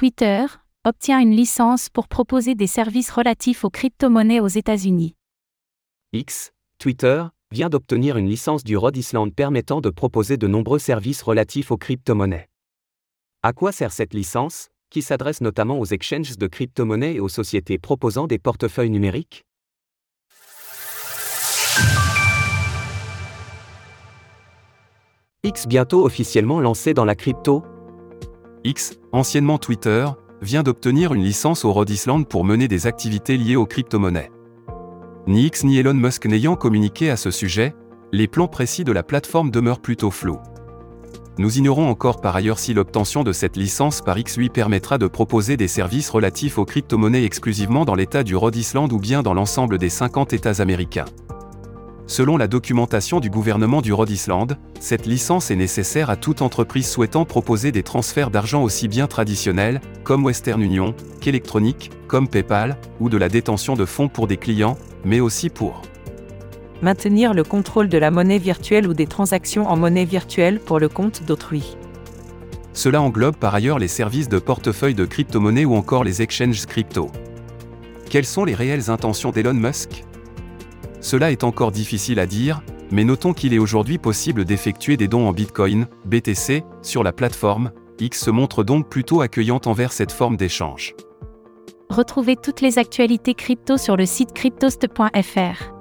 Twitter, obtient une licence pour proposer des services relatifs aux crypto-monnaies aux États-Unis. X, Twitter, vient d'obtenir une licence du Rhode Island permettant de proposer de nombreux services relatifs aux crypto-monnaies. À quoi sert cette licence, qui s'adresse notamment aux exchanges de crypto-monnaies et aux sociétés proposant des portefeuilles numériques? X bientôt officiellement lancé dans la crypto X, anciennement Twitter, vient d'obtenir une licence au Rhode Island pour mener des activités liées aux crypto-monnaies. Ni X ni Elon Musk n'ayant communiqué à ce sujet, les plans précis de la plateforme demeurent plutôt flous. Nous ignorons encore par ailleurs si l'obtention de cette licence par X lui permettra de proposer des services relatifs aux crypto-monnaies exclusivement dans l'État du Rhode Island ou bien dans l'ensemble des 50 États américains. Selon la documentation du gouvernement du Rhode Island, cette licence est nécessaire à toute entreprise souhaitant proposer des transferts d'argent aussi bien traditionnels, comme Western Union, qu'électroniques, comme PayPal, ou de la détention de fonds pour des clients, mais aussi pour maintenir le contrôle de la monnaie virtuelle ou des transactions en monnaie virtuelle pour le compte d'autrui. Cela englobe par ailleurs les services de portefeuille de crypto-monnaies ou encore les exchanges crypto. Quelles sont les réelles intentions d'Elon Musk? Cela est encore difficile à dire, mais notons qu'il est aujourd'hui possible d'effectuer des dons en Bitcoin, BTC, sur la plateforme, X se montre donc plutôt accueillante envers cette forme d'échange. Retrouvez toutes les actualités crypto sur le site cryptost.fr.